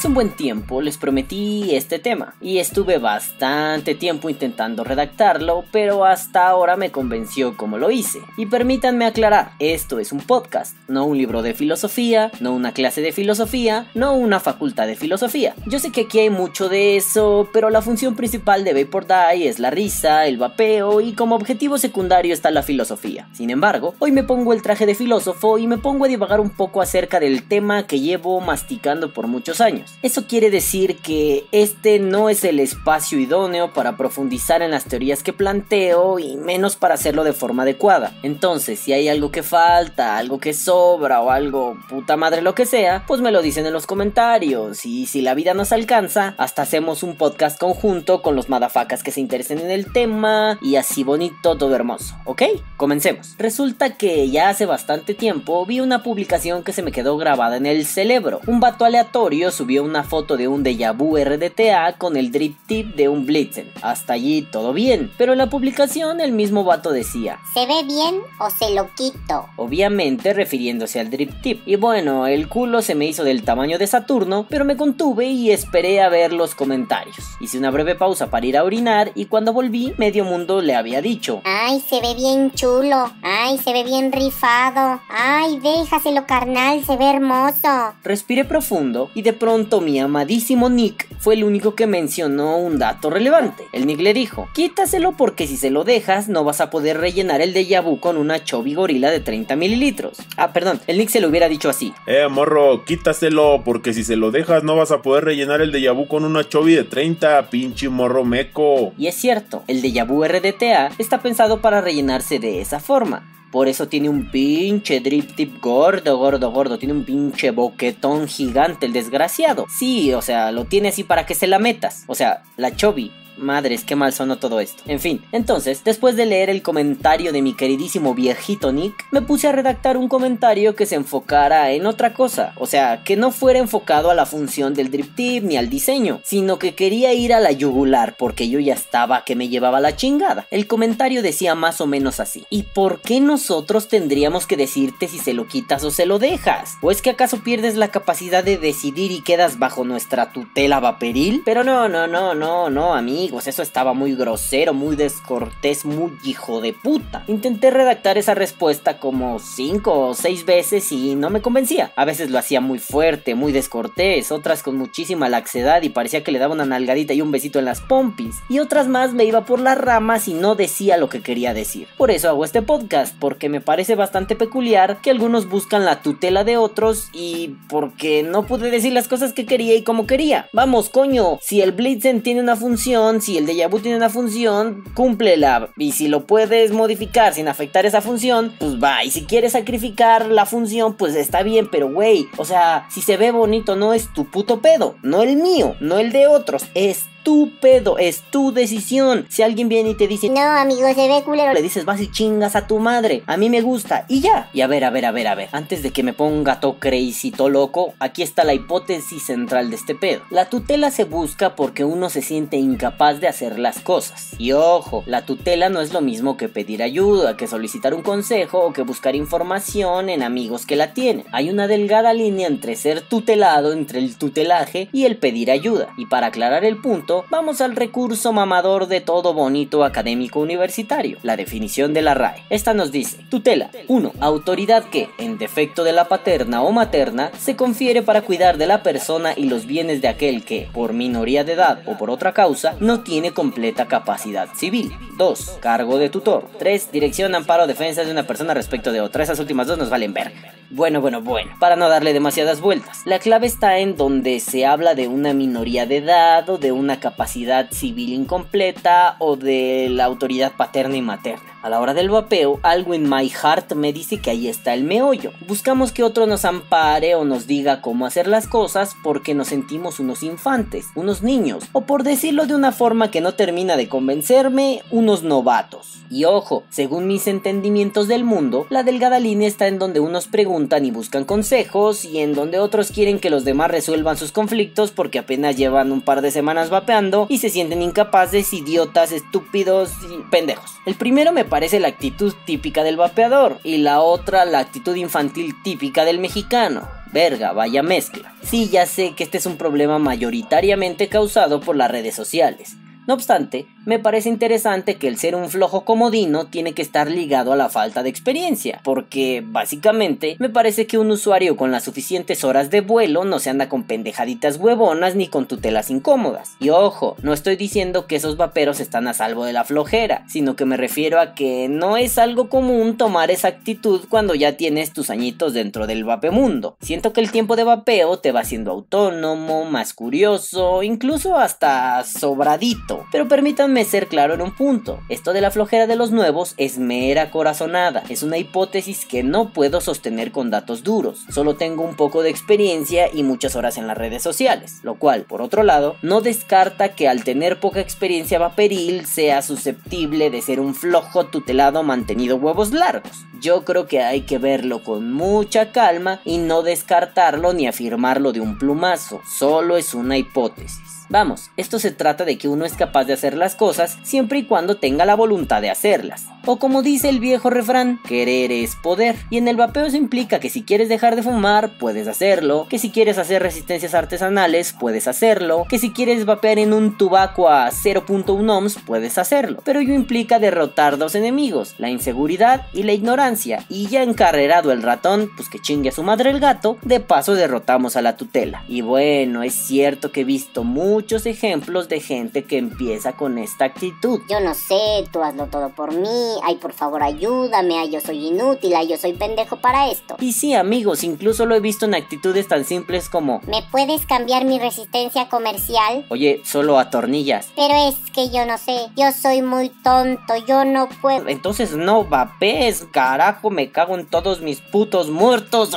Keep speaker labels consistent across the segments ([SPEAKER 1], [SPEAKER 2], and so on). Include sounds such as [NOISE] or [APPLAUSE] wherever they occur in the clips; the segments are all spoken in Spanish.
[SPEAKER 1] Hace un buen tiempo les prometí este tema y estuve bastante tiempo intentando redactarlo, pero hasta ahora me convenció como lo hice. Y permítanme aclarar, esto es un podcast, no un libro de filosofía, no una clase de filosofía, no una facultad de filosofía. Yo sé que aquí hay mucho de eso, pero la función principal de Vapor Die es la risa, el vapeo y como objetivo secundario está la filosofía. Sin embargo, hoy me pongo el traje de filósofo y me pongo a divagar un poco acerca del tema que llevo masticando por muchos años. Eso quiere decir que este no es el espacio idóneo para profundizar en las teorías que planteo y menos para hacerlo de forma adecuada. Entonces, si hay algo que falta, algo que sobra o algo puta madre lo que sea, pues me lo dicen en los comentarios y si la vida nos alcanza, hasta hacemos un podcast conjunto con los madafacas que se interesen en el tema y así bonito, todo hermoso, ¿ok? Comencemos. Resulta que ya hace bastante tiempo vi una publicación que se me quedó grabada en el cerebro. Un vato aleatorio subió una foto de un déjà vu RDTA con el drip tip de un Blitzen. Hasta allí todo bien, pero en la publicación el mismo vato decía:
[SPEAKER 2] ¿Se ve bien o se lo quito?
[SPEAKER 1] Obviamente refiriéndose al drip tip. Y bueno, el culo se me hizo del tamaño de Saturno, pero me contuve y esperé a ver los comentarios. Hice una breve pausa para ir a orinar y cuando volví, medio mundo le había dicho:
[SPEAKER 2] Ay, se ve bien chulo. Ay, se ve bien rifado. Ay, déjaselo carnal, se ve hermoso.
[SPEAKER 1] Respiré profundo y de pronto mi amadísimo Nick fue el único que mencionó un dato relevante. El Nick le dijo, quítaselo porque si se lo dejas no vas a poder rellenar el de vu con una chovi gorila de 30 mililitros. Ah, perdón, el Nick se lo hubiera dicho así.
[SPEAKER 3] Eh, morro, quítaselo porque si se lo dejas no vas a poder rellenar el de vu con una chovi de 30, pinche morro meco.
[SPEAKER 1] Y es cierto, el de vu RDTA está pensado para rellenarse de esa forma. Por eso tiene un pinche drip tip gordo, gordo, gordo. Tiene un pinche boquetón gigante, el desgraciado. Sí, o sea, lo tiene así para que se la metas. O sea, la chovi Madres, qué mal sonó todo esto. En fin, entonces, después de leer el comentario de mi queridísimo viejito Nick, me puse a redactar un comentario que se enfocara en otra cosa. O sea, que no fuera enfocado a la función del drip tip ni al diseño, sino que quería ir a la yugular porque yo ya estaba que me llevaba la chingada. El comentario decía más o menos así. ¿Y por qué nosotros tendríamos que decirte si se lo quitas o se lo dejas? ¿O es que acaso pierdes la capacidad de decidir y quedas bajo nuestra tutela vaporil? Pero no, no, no, no, no, amigo eso estaba muy grosero, muy descortés, muy hijo de puta. Intenté redactar esa respuesta como cinco o seis veces y no me convencía. A veces lo hacía muy fuerte, muy descortés, otras con muchísima laxedad y parecía que le daba una nalgadita y un besito en las pompis. Y otras más me iba por las ramas y no decía lo que quería decir. Por eso hago este podcast, porque me parece bastante peculiar que algunos buscan la tutela de otros y porque no pude decir las cosas que quería y como quería. Vamos, coño, si el Blitzen tiene una función, si el déjà vu tiene una función, cúmplela. Y si lo puedes modificar sin afectar esa función, pues va. Y si quieres sacrificar la función, pues está bien, pero güey, o sea, si se ve bonito no es tu puto pedo, no el mío, no el de otros, es tu pedo, es tu decisión. Si alguien viene y te dice,
[SPEAKER 2] no, amigo, se ve culero,
[SPEAKER 1] le dices, vas y chingas a tu madre. A mí me gusta, y ya. Y a ver, a ver, a ver, a ver. Antes de que me ponga todo crazy, todo loco, aquí está la hipótesis central de este pedo. La tutela se busca porque uno se siente incapaz de hacer las cosas. Y ojo, la tutela no es lo mismo que pedir ayuda, que solicitar un consejo o que buscar información en amigos que la tienen. Hay una delgada línea entre ser tutelado, entre el tutelaje y el pedir ayuda. Y para aclarar el punto, vamos al recurso mamador de todo bonito académico universitario, la definición de la RAE. Esta nos dice, tutela, 1. Autoridad que, en defecto de la paterna o materna, se confiere para cuidar de la persona y los bienes de aquel que, por minoría de edad o por otra causa, no tiene completa capacidad civil. 2. Cargo de tutor. 3. Dirección, amparo, defensa de una persona respecto de otra. Esas últimas dos nos valen ver. Bueno, bueno, bueno, para no darle demasiadas vueltas. La clave está en donde se habla de una minoría de edad o de una capacidad civil incompleta o de la autoridad paterna y materna. A la hora del vapeo, algo en my heart me dice que ahí está el meollo. Buscamos que otro nos ampare o nos diga cómo hacer las cosas porque nos sentimos unos infantes, unos niños, o por decirlo de una forma que no termina de convencerme, unos novatos. Y ojo, según mis entendimientos del mundo, la delgada línea está en donde unos preguntan y buscan consejos y en donde otros quieren que los demás resuelvan sus conflictos porque apenas llevan un par de semanas vapeando y se sienten incapaces, idiotas, estúpidos y pendejos. El primero me parece la actitud típica del vapeador y la otra la actitud infantil típica del mexicano. Verga, vaya mezcla. Sí, ya sé que este es un problema mayoritariamente causado por las redes sociales. No obstante, me parece interesante que el ser un flojo comodino tiene que estar ligado a la falta de experiencia, porque básicamente me parece que un usuario con las suficientes horas de vuelo no se anda con pendejaditas huevonas ni con tutelas incómodas. Y ojo, no estoy diciendo que esos vaperos están a salvo de la flojera, sino que me refiero a que no es algo común tomar esa actitud cuando ya tienes tus añitos dentro del vapemundo. Siento que el tiempo de vapeo te va siendo autónomo, más curioso, incluso hasta sobradito. Pero permítanme ser claro en un punto. Esto de la flojera de los nuevos es mera corazonada. Es una hipótesis que no puedo sostener con datos duros. Solo tengo un poco de experiencia y muchas horas en las redes sociales. Lo cual, por otro lado, no descarta que al tener poca experiencia vaperil sea susceptible de ser un flojo tutelado mantenido huevos largos. Yo creo que hay que verlo con mucha calma y no descartarlo ni afirmarlo de un plumazo. Solo es una hipótesis. Vamos, esto se trata de que uno es capaz de hacer las cosas siempre y cuando tenga la voluntad de hacerlas. O como dice el viejo refrán, querer es poder. Y en el vapeo eso implica que si quieres dejar de fumar, puedes hacerlo. Que si quieres hacer resistencias artesanales, puedes hacerlo. Que si quieres vapear en un tubaco a 0.1 ohms, puedes hacerlo. Pero ello implica derrotar dos enemigos, la inseguridad y la ignorancia. Y ya encarrerado el ratón, pues que chingue a su madre el gato, de paso derrotamos a la tutela. Y bueno, es cierto que he visto muchos ejemplos de gente que empieza con esta actitud.
[SPEAKER 2] Yo no sé, tú hazlo todo por mí ay por favor ayúdame, ay yo soy inútil, ay yo soy pendejo para esto.
[SPEAKER 1] Y sí amigos, incluso lo he visto en actitudes tan simples como
[SPEAKER 2] ¿Me puedes cambiar mi resistencia comercial?
[SPEAKER 1] Oye, solo a tornillas.
[SPEAKER 2] Pero es que yo no sé, yo soy muy tonto, yo no puedo.
[SPEAKER 1] Entonces no vapes, carajo, me cago en todos mis putos muertos.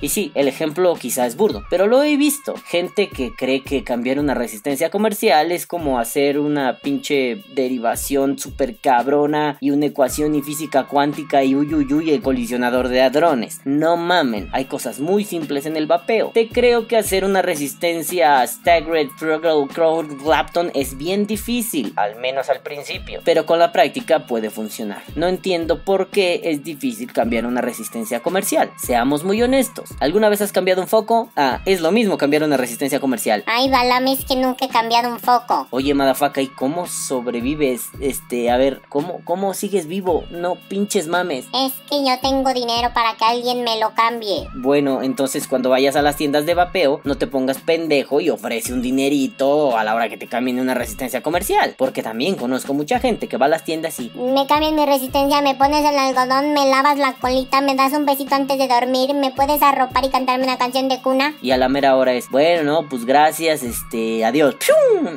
[SPEAKER 1] Y sí, el ejemplo quizá es burdo, pero lo he visto. Gente que cree que cambiar una resistencia comercial es como hacer una pinche derivación super cabrona y una ecuación y física cuántica y uy el colisionador de hadrones. No mamen, hay cosas muy simples en el vapeo. Te creo que hacer una resistencia Staggered Frugal Crowd Clapton es bien difícil, al menos al principio, pero con la práctica puede funcionar. No entiendo por qué es difícil cambiar una resistencia comercial. Seamos muy honestos. ¿Alguna vez has cambiado un foco? Ah, es lo mismo cambiar una resistencia comercial.
[SPEAKER 2] Ay, Balame, es que nunca he cambiado un foco.
[SPEAKER 1] Oye, Madafaka, ¿y cómo sobrevives? Este, a ver, ¿cómo, ¿cómo sigues vivo? No pinches mames.
[SPEAKER 2] Es que yo tengo dinero para que alguien me lo cambie.
[SPEAKER 1] Bueno, entonces cuando vayas a las tiendas de vapeo, no te pongas pendejo y ofrece un dinerito a la hora que te cambien una resistencia comercial. Porque también conozco mucha gente que va a las tiendas y...
[SPEAKER 2] Me cambian mi resistencia, me pones el algodón, me lavas la colita, me das un besito antes de dormir, me puedes arropar y cantarme una canción de cuna.
[SPEAKER 1] Y a la mera hora es, bueno, no, pues gracias, este, adiós.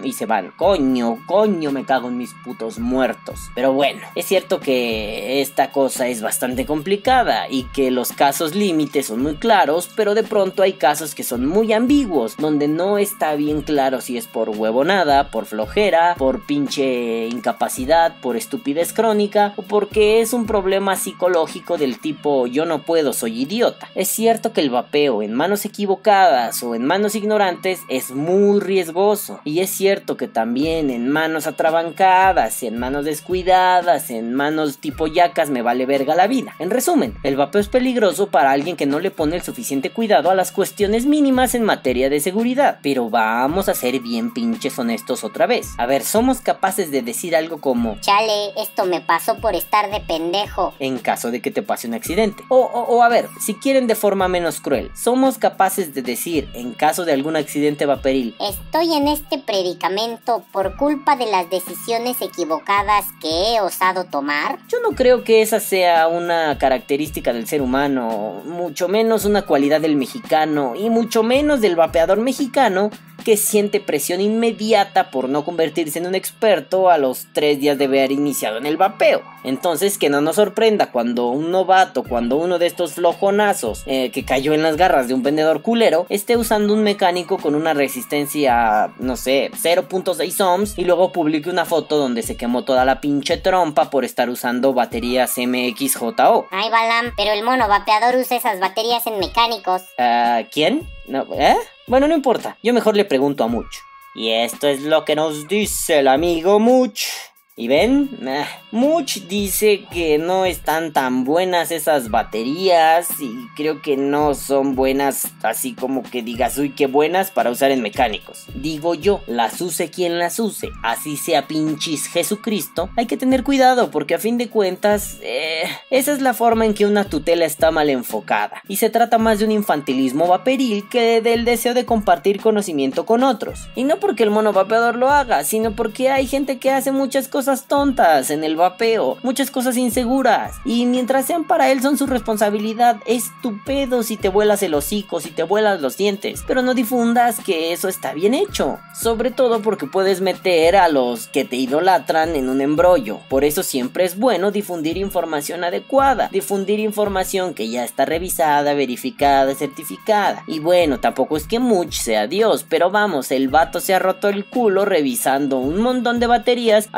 [SPEAKER 1] Y se van. Coño, coño, me cago en mis putos muertos. Pero bueno, es cierto que esta cosa es bastante complicada y que los casos límites son muy claros, pero de pronto hay casos que son muy ambiguos, donde no está bien claro si es por huevonada, por flojera, por pinche incapacidad, por estupidez crónica o porque es un problema psicológico del tipo yo no puedo, soy idiota. Es cierto que el vapeo en manos equivocadas o en manos ignorantes es muy riesgoso y es cierto que también en manos atrabancadas, en manos descuidadas, en manos tipo yacas me vale verga la vida. En resumen, el vapeo es peligroso para alguien que no le pone el suficiente cuidado a las cuestiones mínimas en materia de seguridad. Pero vamos a ser bien pinches honestos otra vez. A ver, somos capaces de decir algo como
[SPEAKER 2] Chale, esto me pasó por estar de pendejo.
[SPEAKER 1] en caso de que te pase un accidente. O, o- o a ver, si quieren de forma menos cruel, somos capaces de decir en caso de algún accidente vaporil
[SPEAKER 2] Estoy en este predicamento por culpa de las decisiones equivocadas que he osado tomar.
[SPEAKER 1] Yo no creo que esa sea una característica del ser humano, mucho menos una cualidad del mexicano y mucho menos del vapeador mexicano que siente presión inmediata por no convertirse en un experto a los tres días de haber iniciado en el vapeo. Entonces, que no nos sorprenda cuando un novato, cuando uno de estos flojonazos eh, que cayó en las garras de un vendedor culero, esté usando un mecánico con una resistencia, no sé, 0.6 ohms y luego publique una foto donde se quemó toda la pinche trompa por estar usando baterías MXJO.
[SPEAKER 2] Ay, Balam, pero el mono vapeador usa esas baterías en mecánicos.
[SPEAKER 1] Ah, ¿Quién? No, ¿Eh? Bueno, no importa. Yo mejor le pregunto a Much. Y esto es lo que nos dice el amigo Much. ¿Y ven? Much dice que no están tan buenas esas baterías y creo que no son buenas así como que digas, uy, qué buenas para usar en mecánicos. Digo yo, las use quien las use, así sea pinchis Jesucristo, hay que tener cuidado porque a fin de cuentas, eh, esa es la forma en que una tutela está mal enfocada y se trata más de un infantilismo vaporil que del deseo de compartir conocimiento con otros. Y no porque el mono vapeador lo haga, sino porque hay gente que hace muchas cosas tontas en el vapeo, muchas cosas inseguras. Y mientras sean para él son su responsabilidad. Estupendo si te vuelas el hocico, si te vuelas los dientes. Pero no difundas que eso está bien hecho. Sobre todo porque puedes meter a los que te idolatran en un embrollo. Por eso siempre es bueno difundir información adecuada. Difundir información que ya está revisada, verificada, certificada. Y bueno, tampoco es que Much sea Dios. Pero vamos, el vato se ha roto el culo revisando un montón de baterías,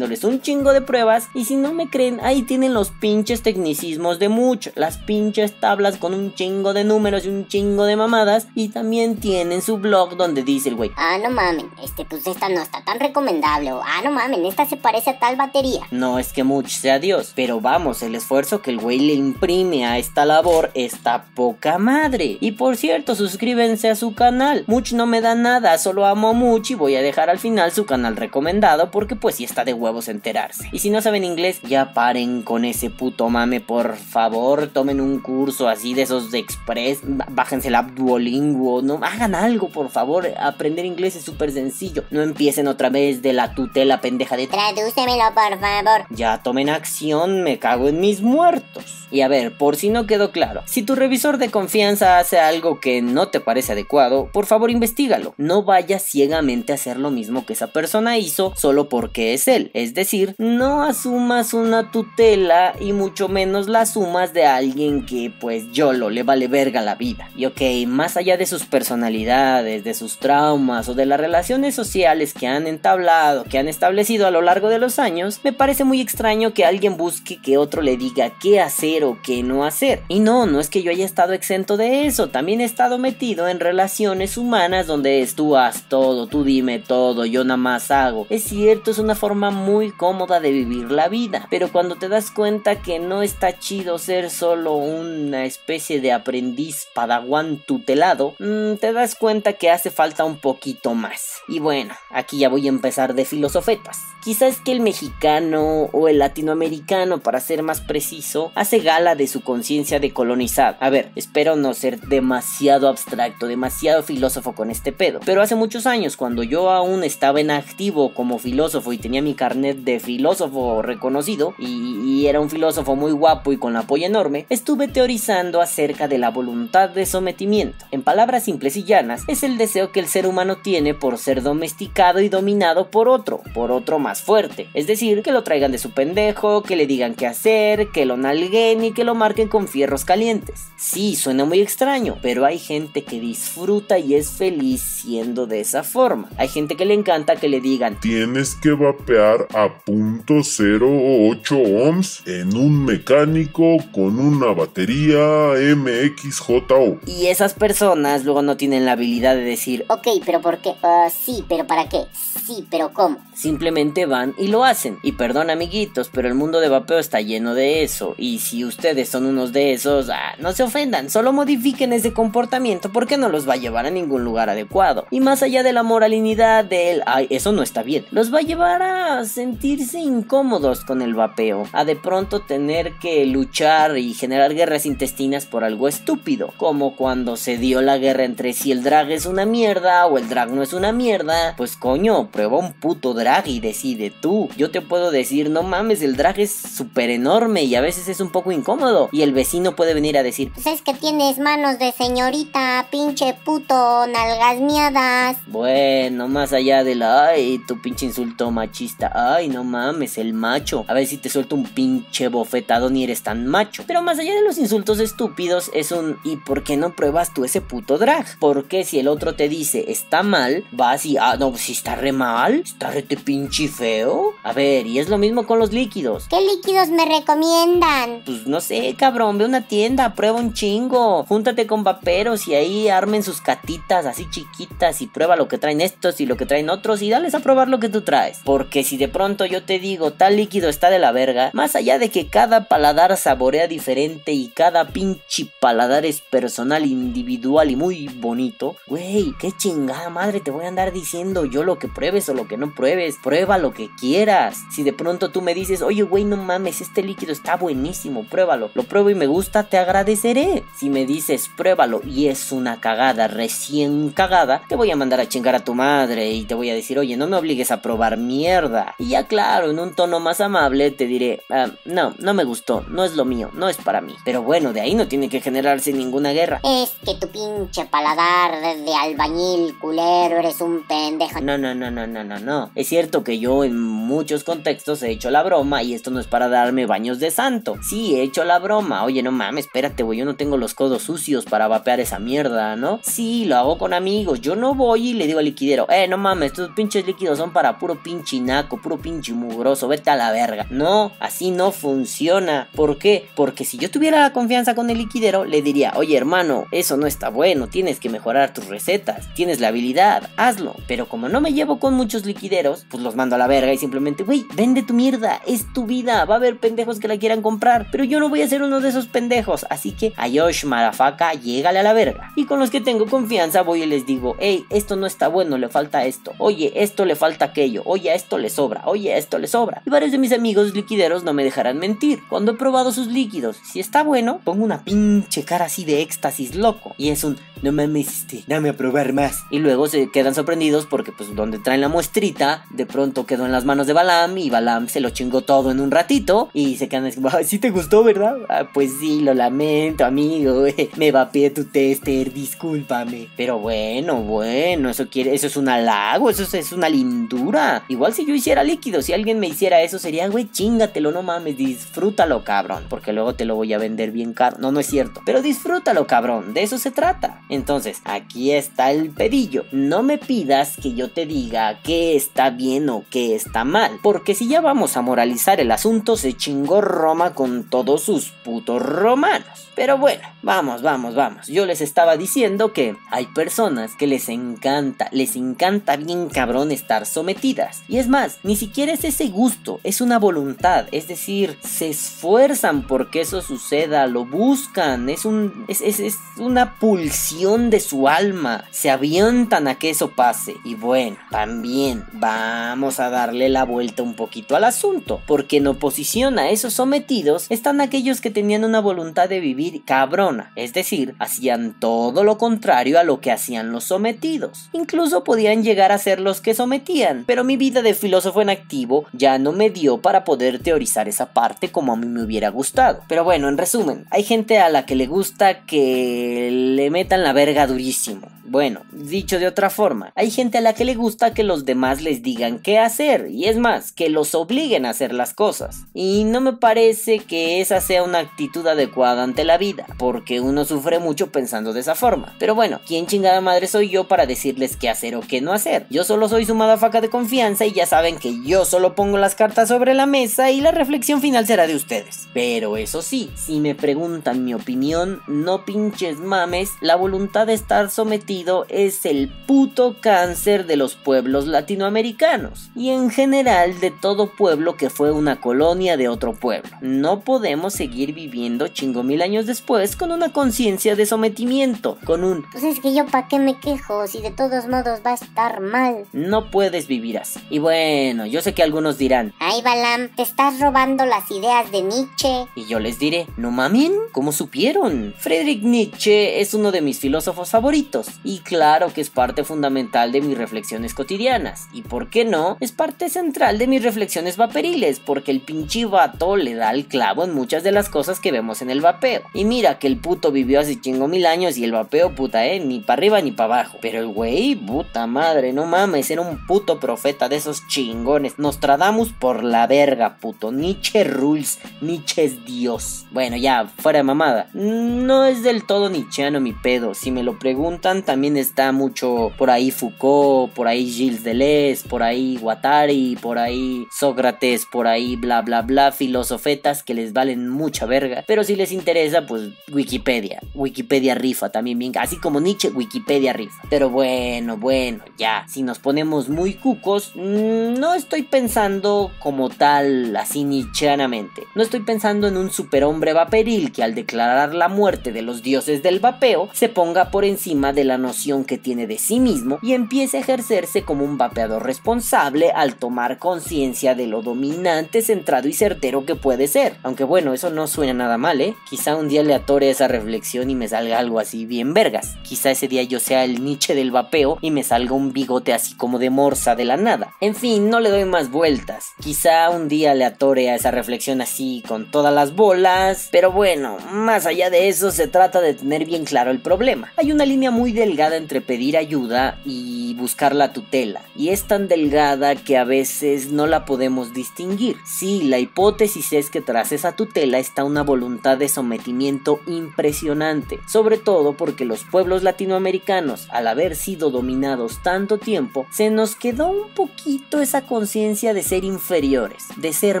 [SPEAKER 1] un chingo de pruebas y si no me creen, ahí tienen los pinches tecnicismos de mucho, las pinches tablas con un chingo de números y un chingo de mamadas y también tienen su blog donde dice el güey,
[SPEAKER 2] Ah, no mamen, este, pues esta no está tan recomendable. O, ah, no mamen, esta se parece a tal batería.
[SPEAKER 1] no es que Much sea Dios, pero vamos, el esfuerzo que el güey le imprime a esta labor está poca madre. Y por cierto, suscríbense a su canal. Much no me da nada, solo amo a Much y voy a dejar al final su canal recomendado porque pues sí está de huevos enterarse. Y si no saben inglés, ya paren con ese puto mame, por favor, tomen un curso así de esos de Express, bájense la Duolingo, no hagan algo, por favor. Aprender inglés es súper sencillo. No empiecen otra vez de la tutela pendeja de
[SPEAKER 2] Tradúcemelo, por favor.
[SPEAKER 1] ya tomen acción, me cago en mis muertos. Y a ver, por si no quedó claro, si tu revisor de confianza hace algo que no te parece adecuado, por favor investigalo. No vayas ciegamente a hacer lo mismo que esa persona hizo solo porque es él. Es decir, no asumas una tutela y mucho menos la asumas de alguien que pues YOLO le vale verga la vida. Y ok, más allá de sus personalidades, de sus traumas o de las relaciones sociales que han entablado, que han establecido a lo largo de los años, me parece muy extraño que alguien busque que otro le diga qué hacer o qué no hacer. Y no, no es que yo haya estado exento de eso, también he estado metido en relaciones humanas donde es tú haz todo, tú dime todo, yo nada más hago. Es cierto, es una forma muy cómoda de vivir la vida, pero cuando te das cuenta que no está chido ser solo una especie de aprendiz padawan tutelado, mm, te das cuenta que hace falta un poquito más. Y bueno, aquí ya voy a empezar de filosofetas. Quizás que el mexicano o el latinoamericano, para ser más preciso, hace gala de su conciencia de colonizado. A ver, espero no ser demasiado abstracto, demasiado filósofo con este pedo. Pero hace muchos años, cuando yo aún estaba en activo como filósofo y tenía mi carnet de filósofo reconocido, y, era un filósofo muy guapo y con apoyo enorme, estuve teorizando acerca de la voluntad de sometimiento. En palabras simples y llanas, es el deseo que el ser humano tiene por ser domesticado y dominado por otro, por otro más fuerte. Es decir, que lo traigan de su pendejo, que le digan qué hacer, que lo nalguen y que lo marquen con fierros calientes. Sí, suena muy extraño, pero hay gente que disfruta y es feliz siendo de esa forma. Hay gente que le encanta que le digan,
[SPEAKER 4] Tienes que vapear a .08 ohms en un mecánico con una batería MXJO.
[SPEAKER 1] y esas personas luego no tienen la habilidad de decir,
[SPEAKER 2] Ok, pero ¿por qué? Ah, sí, pero ¿para qué? Sí, pero ¿cómo?
[SPEAKER 1] Simplemente van y lo hacen. Y perdón amiguitos, pero el mundo de vapeo está lleno de eso. Y si ustedes son unos de esos, ah, no se ofendan, solo modifiquen ese comportamiento porque no los va a llevar a ningún lugar adecuado. Y más allá de la moralidad del, ay, eso no está bien, los va a llevar a sentirse incómodos con el vapeo. A de pronto tener que luchar y generar guerras intestinas por algo estúpido. Como cuando se dio la guerra entre si el drag es una mierda o el drag no es una mierda. Pues coño, prueba un puto drag y decide tú. Yo te puedo decir, no mames, el drag es súper enorme y a veces es un poco incómodo. Y el vecino puede venir a decir,
[SPEAKER 2] Pues es que tienes manos de señorita, pinche puto, nalgas miadas.
[SPEAKER 1] bueno, más allá de la, ay, tu pinche insulto machista, ay, no mames, el macho. A ver si te suelto un pinche bofetado ni eres tan macho. Pero más allá de los insultos estúpidos, es un, ¿y por qué no pruebas tú ese puto drag? Porque si el otro te dice, está mal, vas y, ah, no, si está re mal, está rete pinche feo. A ver, y es lo mismo con los líquidos.
[SPEAKER 2] ¿Qué líquidos me recomiendan?
[SPEAKER 1] Pues no sé, cabrón, ve a una tienda, prueba un chingo, júntate con vaperos y ahí armen sus catitas así chiquitas y prueba lo que traen estos y lo que traen otros y dales a probar lo que tú traes. Porque si de pronto yo te digo tal líquido está de la verga, más allá de que cada paladar saborea diferente y cada pinche paladar es personal, individual y muy bonito, güey, qué chingada madre te voy a andar diciendo yo lo que pruebes o lo que no pruebes, prueba lo que quieras. Si de pronto tú me dices, oye, güey, no mames, este líquido está buenísimo, pruébalo, lo pruebo y me gusta, te agradeceré. Si me dices, pruébalo y es una cagada recién cagada, te voy a mandar a chingar a tu madre y te voy a decir, oye, no me obligues a probar mierda. Y ya claro, en un tono más amable te diré, "Ah, no, no me gustó, no es lo mío, no es para mí. Pero bueno, de ahí no tiene que generarse ninguna guerra.
[SPEAKER 2] Es que tu pinche paladar de albañil culero eres un pendejo.
[SPEAKER 1] No, no, no, no, no, no, no. Es cierto que yo en muchos contextos he hecho la broma y esto no es para darme baños de santo. Sí, he hecho la broma. Oye, no mames, espérate, güey, yo no tengo los codos sucios para vapear esa mierda, ¿no? Sí, lo hago con amigos. Yo no voy y le digo al liquidero, eh, no mames, estos pinches líquidos son para puro pinche naco, puro pinche mugroso, vete a la verga. No, así no funciona. ¿Por qué? Porque si yo tuviera la confianza con el liquidero, le diría, oye hermano, eso no está bueno, tienes que mejorar tus recetas, tienes la habilidad, hazlo. Pero como no me llevo con muchos liquideros, pues los mando a la verga y simplemente, güey, vende tu mierda, es tu vida, va a haber pendejos que la quieran comprar, pero yo no voy a ser uno de esos pendejos, así que Ayosh Madafaka, llégale a la verga. Y con los que tengo confianza voy y les digo, hey, esto no está bueno, le falta esto, oye, esto le falta aquello, oye, esto le sobra, oye, esto le sobra. Y varios de mis amigos liquideros no me dejarán mentir. Cuando he probado sus líquidos, si está bueno, pongo una pinche cara así de éxtasis loco. Y es un, no mames, este, dame a probar más. Y luego se quedan sorprendidos porque pues donde traen la muestrita, de pronto quedó en las manos de Balam y Balam se lo chingó todo en un ratito y se quedan así, "Ay, sí te gustó, ¿verdad? Ah, pues sí, lo lamento, amigo. [LAUGHS] Me vapeé tu tester, discúlpame. Pero bueno, bueno, eso quiere, eso es un halago, eso es, es una lindura. Igual si yo hiciera líquido, si alguien me hiciera eso, sería, güey, chingatelo, no mames, disfrútalo, cabrón. Porque luego te lo voy a vender bien caro. No, no es cierto. Pero disfrútalo, cabrón. De eso se trata. Entonces, aquí está el pedillo. No me pidas que yo te diga qué está bien o qué está mal. Porque si ya vamos a moralizar el asunto, se chingó Roma con todos sus putos romanos. Pero bueno, vamos, vamos, vamos. Yo les estaba diciendo que hay personas que les encanta, les encanta bien cabrón estar sometidas. Y es más, ni siquiera es ese gusto, es una voluntad. Es decir, se esfuerzan porque eso suceda, lo buscan, es un. es, es, es una pulsión de su alma. Se avientan a que eso pase. Y bueno, también vamos a darle la vuelta un poquito al asunto. Porque en oposición a esos sometidos están aquellos que tenían una voluntad de vivir cabrona. Es decir, hacían todo lo contrario a lo que hacían los sometidos. Incluso podían llegar a ser los que sometían. Pero mi vida de filósofo en activo ya no me dio para poder teorizar esa parte como a mí me hubiera gustado. Pero bueno, en resumen, hay gente a la que le gusta que le metan la verga durísimo. Bueno, dicho de otra forma, hay gente a la que le gusta que los demás les digan qué hacer, y es más, que los obliguen a hacer las cosas. Y no me parece que esa sea una actitud adecuada ante la vida, porque uno sufre mucho pensando de esa forma. Pero bueno, ¿quién chingada madre soy yo para decirles qué hacer o qué no hacer? Yo solo soy su madafaca de confianza y ya saben que yo solo pongo las cartas sobre la mesa y la reflexión final será de ustedes. Pero eso sí, si me preguntan mi opinión, no pinches mames, la voluntad de estar sometido es el puto cáncer de los pueblos latinoamericanos y en general de todo pueblo que fue una colonia de otro pueblo. No podemos seguir viviendo chingo mil años después con una conciencia de sometimiento, con un
[SPEAKER 2] Pues es que yo pa' qué me quejo si de todos modos va a estar mal.
[SPEAKER 1] no puedes vivir así. Y bueno, yo sé que algunos dirán,
[SPEAKER 2] Ay, Balam, te estás robando las ideas de Nietzsche.
[SPEAKER 1] Y yo les diré, ¿no mamen? ¿Cómo supieron? Friedrich Nietzsche es uno de mis filósofos favoritos, y claro que es parte fundamental de mis reflexiones cotidianas. Y por qué no, es parte central de mis reflexiones vaporiles, porque el pinche vato le da el clavo en muchas de las cosas que vemos en el vapeo. Y mira que el puto vivió hace chingo mil años y el vapeo, puta, eh, ni para arriba ni para abajo. Pero el güey, puta madre, no mames, era un puto profeta de esos chingones. Nostradamus por la verga, puto. Nietzsche rules, Nietzsche es Dios. Bueno, ya, fuera de mamada. No es del todo nietzscheano mi pedo. Si me lo preguntan, también está mucho por ahí Foucault, por ahí Gilles Deleuze, por ahí Guattari, por ahí Sócrates, por ahí bla bla bla, filosofetas que les valen mucha verga. Pero si les interesa, pues Wikipedia. Wikipedia rifa también bien. Así como Nietzsche, Wikipedia rifa. Pero bueno, bueno, ya. Si nos ponemos muy cucos, mm, no estoy pensando como tal, así nietzscheanamente. No estoy pensando en un superhombre vaporil que al declarar la muerte de los dioses del vapeo, se ponga por encima de la noción que tiene de sí mismo y empiece a ejercerse como un vapeador responsable al tomar conciencia de lo dominante, centrado y certero que puede ser. Aunque bueno, eso no suena nada mal, ¿eh? Quizá un día le atore esa reflexión y me salga algo así bien vergas. Quizá ese día yo sea el Nietzsche del vapeo y me salga un bigote así como de morsa de la nada. En fin, no le doy más vueltas. Quizá un día le atore a esa reflexión así con todas las bolas, pero bueno, más allá de eso se trata de tener bien claro el problema. Hay una línea muy delgada entre pedir ayuda y buscar la tutela, y es tan delgada que a veces no la podemos distinguir. Sí, la hipótesis es que tras esa tutela está una voluntad de sometimiento impresionante, sobre todo porque los pueblos latinoamericanos, al haber sido dominados tanto tiempo, se nos quedó un poquito esa conciencia de ser inferiores, de ser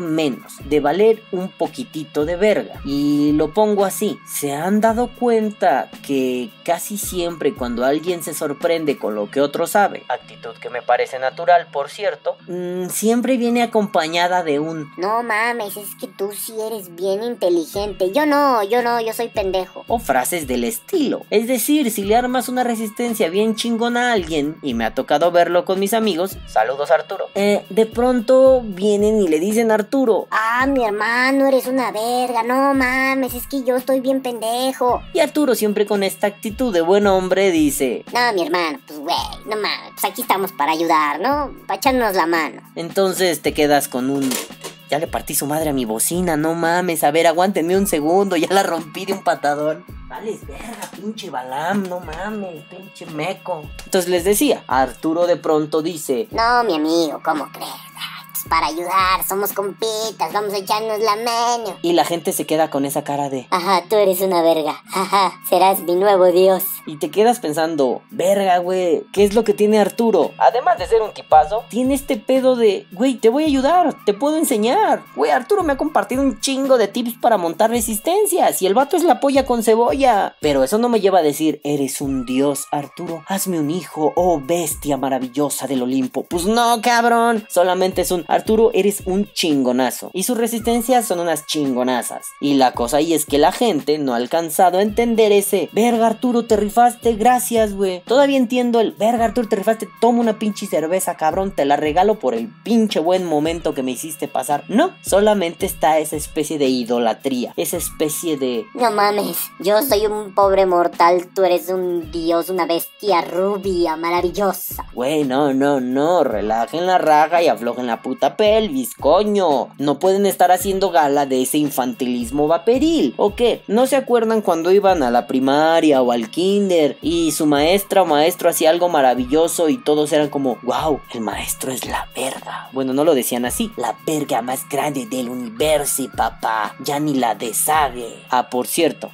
[SPEAKER 1] menos, de valer un poquitito de verga. Y lo pongo así, se han dado cuenta que casi siempre cuando alguien se sorprende con lo que otro sabe, actitud que me parece natural por cierto, mm, siempre viene acompañada de un
[SPEAKER 2] No mames, es que tú sí eres bien inteligente. Yo no, yo no, yo soy pendejo.
[SPEAKER 1] o frases del estilo. Es decir, si le armas una resistencia bien chingona a alguien, y me ha tocado verlo con mis amigos, saludos Arturo, eh, de pronto vienen y le dicen a Arturo,
[SPEAKER 2] Ah, mi hermano, eres una verga. No mames, es que yo estoy bien pendejo.
[SPEAKER 1] y Arturo siempre con esta actitud de buen hombre dice,
[SPEAKER 2] No, mi hermano, pues güey, no mames, pues aquí estamos para ayudar, ¿no? Para echarnos la mano.
[SPEAKER 1] entonces te quedas con un... Ya le partí su madre a mi bocina, no mames, a ver, aguántenme un segundo, ya la rompí de un patadón. Vales verga, pinche Balam, no mames, pinche meco. Entonces les decía, Arturo de pronto dice,
[SPEAKER 2] No, mi amigo, ¿cómo crees? Para ayudar, somos compitas, vamos a echarnos la mano.
[SPEAKER 1] y la gente se queda con esa cara de...
[SPEAKER 2] Ajá, tú eres una verga. Ajá, serás mi nuevo dios.
[SPEAKER 1] Y te quedas pensando, verga, güey, ¿qué es lo que tiene Arturo? Además de ser un tipazo, tiene este pedo de, güey, te voy a ayudar, te puedo enseñar. Güey, Arturo me ha compartido un chingo de tips para montar resistencias y el vato es la polla con cebolla. Pero eso no me lleva a decir, eres un dios, Arturo. Hazme un hijo, oh bestia maravillosa del Olimpo. Pues no, cabrón. Solamente es un, Arturo, eres un chingonazo. Y sus resistencias son unas chingonazas. Y la cosa ahí es que la gente no ha alcanzado a entender ese, verga, Arturo, te rifaste, gracias, güey. Todavía entiendo el, verga, Arturo, te rifaste, toma una pinche cerveza, cabrón, te la regalo por el pinche buen momento que me hiciste pasar. No, solamente está esa especie de idolatría, esa especie de...
[SPEAKER 2] No mames, yo soy un pobre mortal, tú eres un dios, una bestia rubia, maravillosa.
[SPEAKER 1] Güey, no, no, no, relajen la raja y aflojen la puta pelvis, coño. No pueden estar haciendo gala de ese infantilismo vaporil, ¿o qué? ¿No se acuerdan cuando iban a la primaria o al kinder y su maestra o maestro hacía algo maravilloso y todos eran como, wow, el maestro es la verga? Bueno, no lo decían así, la verga más grande del universo, papá, ya ni la deshague. Ah, por cierto,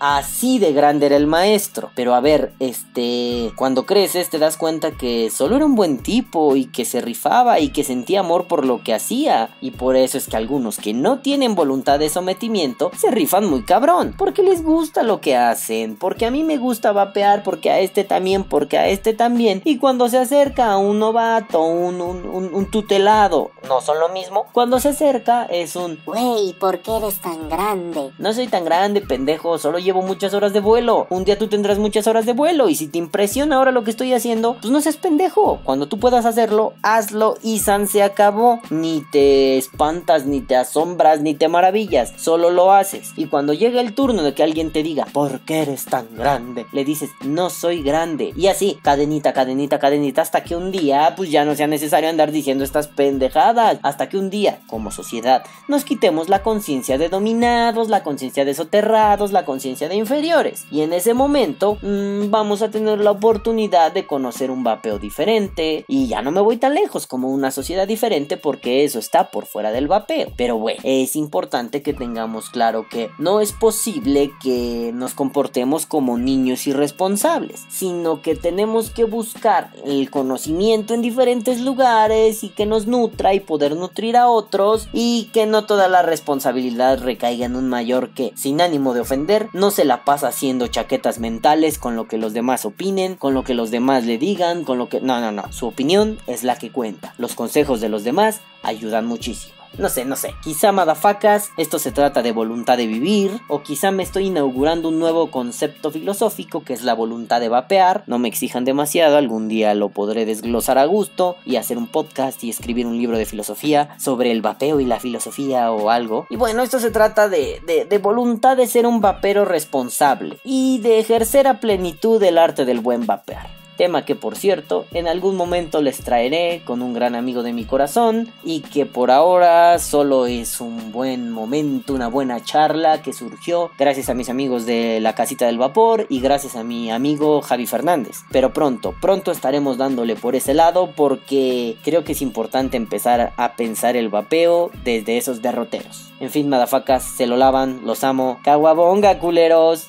[SPEAKER 1] Así de grande era el maestro. Pero a ver, este, cuando creces te das cuenta que solo era un buen tipo y que se rifaba y que sentía amor por lo que hacía. Y por eso es que algunos que no tienen voluntad de sometimiento se rifan muy cabrón. Porque les gusta lo que hacen. Porque a mí me gusta vapear, porque a este también, porque a este también. Y cuando se acerca a un novato, un, un, un, tutelado, no son lo mismo. Cuando se acerca es un...
[SPEAKER 2] Güey, ¿por qué eres tan grande?
[SPEAKER 1] No soy tan grande, pendejo, solo llevo llevo muchas horas de vuelo. Un día tú tendrás muchas horas de vuelo y si te impresiona ahora lo que estoy haciendo, pues no seas pendejo. Cuando tú puedas hacerlo, hazlo y San se acabó. Ni te espantas, ni te asombras, ni te maravillas. Solo lo haces. Y cuando llega el turno de que alguien te diga, ¿por qué eres tan grande? Le dices, no soy grande. Y así, cadenita, cadenita, cadenita, hasta que un día, pues ya no sea necesario andar diciendo estas pendejadas. Hasta que un día, como sociedad, nos quitemos la conciencia de dominados, la conciencia de soterrados, la conciencia de inferiores. Y en ese momento, mmm, vamos a tener la oportunidad de conocer un vapeo diferente. Y ya no me voy tan lejos como una sociedad diferente porque eso está por fuera del vapeo. Pero bueno, es importante que tengamos claro que no es posible que nos comportemos como niños irresponsables, sino que tenemos que buscar el conocimiento en diferentes lugares y que nos nutra y poder nutrir a otros y que no toda la responsabilidad recaiga en un mayor que, sin ánimo de ofender, no se la pasa haciendo chaquetas mentales con lo que los demás opinen, con lo que los demás le digan, con lo que... No, no, no, su opinión es la que cuenta. Los consejos de los demás ayudan muchísimo. No sé, no sé. Quizá, madafacas, esto se trata de voluntad de vivir. O quizá me estoy inaugurando un nuevo concepto filosófico que es la voluntad de vapear. No me exijan demasiado, algún día lo podré desglosar a gusto y hacer un podcast y escribir un libro de filosofía sobre el vapeo y la filosofía o algo. Y bueno, esto se trata de, de, de voluntad de ser un vapero responsable y de ejercer a plenitud el arte del buen vapear tema que por cierto en algún momento les traeré con un gran amigo de mi corazón y que por ahora solo es un buen momento, una buena charla que surgió gracias a mis amigos de la casita del vapor y gracias a mi amigo Javi Fernández. Pero pronto, pronto estaremos dándole por ese lado porque creo que es importante empezar a pensar el vapeo desde esos derroteros. En fin, madafacas, se lo lavan, los amo. Caguabonga, culeros.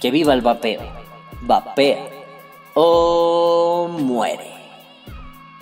[SPEAKER 1] Que viva el vapeo. Vapea o muere.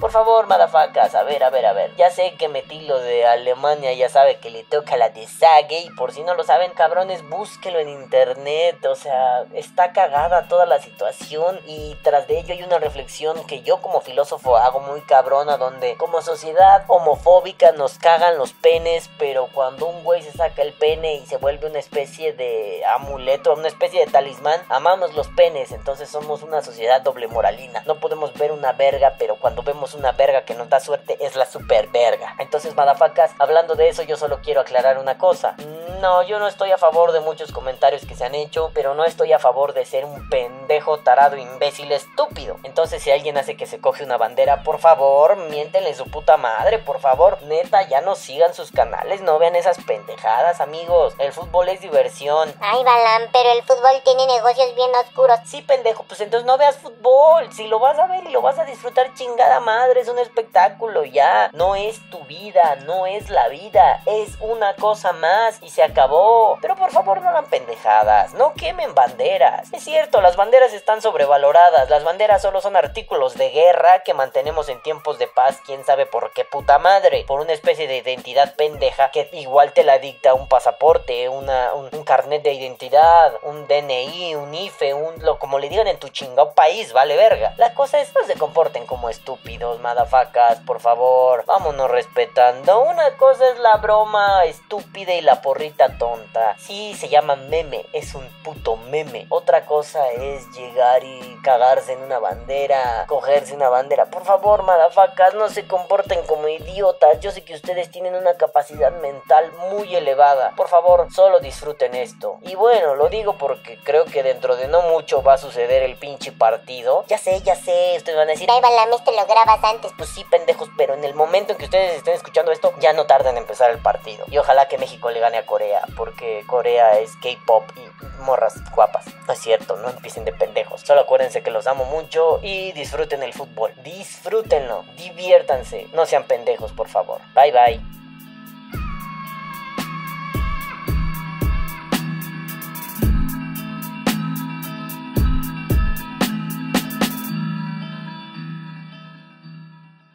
[SPEAKER 1] Por favor, madafacas, a ver, a ver, a ver. Ya sé que metí lo de Alemania, ya sabe que le toca la de Sage. Y por si no lo saben, cabrones, búsquelo en internet. O sea, está cagada toda la situación. Y tras de ello hay una reflexión que yo como filósofo hago muy cabrona. Donde como sociedad homofóbica nos cagan los penes. Pero cuando un güey se saca el pene y se vuelve una especie de amuleto, una especie de talismán, amamos los penes. Entonces somos una sociedad doble moralina. No podemos ver una verga, pero cuando vemos una verga que nos da suerte es la super verga. Entonces, madafacas, hablando de eso, yo solo quiero aclarar una cosa. No, yo no estoy a favor de muchos comentarios que se han hecho, pero no estoy a favor de ser un pendejo, tarado, imbécil, estúpido. Entonces, si alguien hace que se coge una bandera, por favor, miéntenle su puta madre, por favor. Neta, ya no sigan sus canales, no vean esas pendejadas, amigos. El fútbol es diversión.
[SPEAKER 2] Ay, Balan, pero el fútbol tiene negocios bien oscuros.
[SPEAKER 1] Sí, pendejo, pues entonces no veas fútbol. Si lo vas a ver y lo vas a disfrutar chingada madre, es un espectáculo ya. No es tu vida, no es la vida, es una cosa más y se acabó. Pero por favor no hagan pendejadas, no quemen banderas. Es cierto, las banderas están sobrevaloradas, las banderas solo son artículos de guerra que mantenemos en tiempos de paz, quién sabe por qué puta madre, por una especie de identidad pendeja que igual te la dicta un pasaporte, una, un, un carnet de identidad, un DNI, un IFE, un lo como le digan en tu chingado país, vale verga. La cosa es no se comporten como estúpidos, madafacas, por favor, vámonos respetando. Una cosa es la broma estúpida y la porrita tonta. Sí, se llama meme, es un puto meme. Otra cosa es llegar y cagarse en una bandera, cogerse una bandera. Por favor, madafacas, no se comporten como idiotas. Yo sé que ustedes tienen una capacidad mental muy elevada. Por favor, solo disfruten esto. Y bueno, lo digo porque creo que dentro de no mucho va a suceder el pinche partido. Ya sé, ya sé, ustedes van a decir,
[SPEAKER 2] Ay, Balan, este lo grabas antes.
[SPEAKER 1] pues sí, pendejos, pero en el momento en que ustedes estén escuchando esto, ya no tardan en empezar el partido. Y ojalá que México le gane a Corea, porque Corea es K-pop y morras guapas. No es cierto, no empiecen de pendejos. Solo acuérdense que los amo mucho y disfruten el fútbol. Disfrútenlo, diviértanse. No sean pendejos, por favor. Bye bye.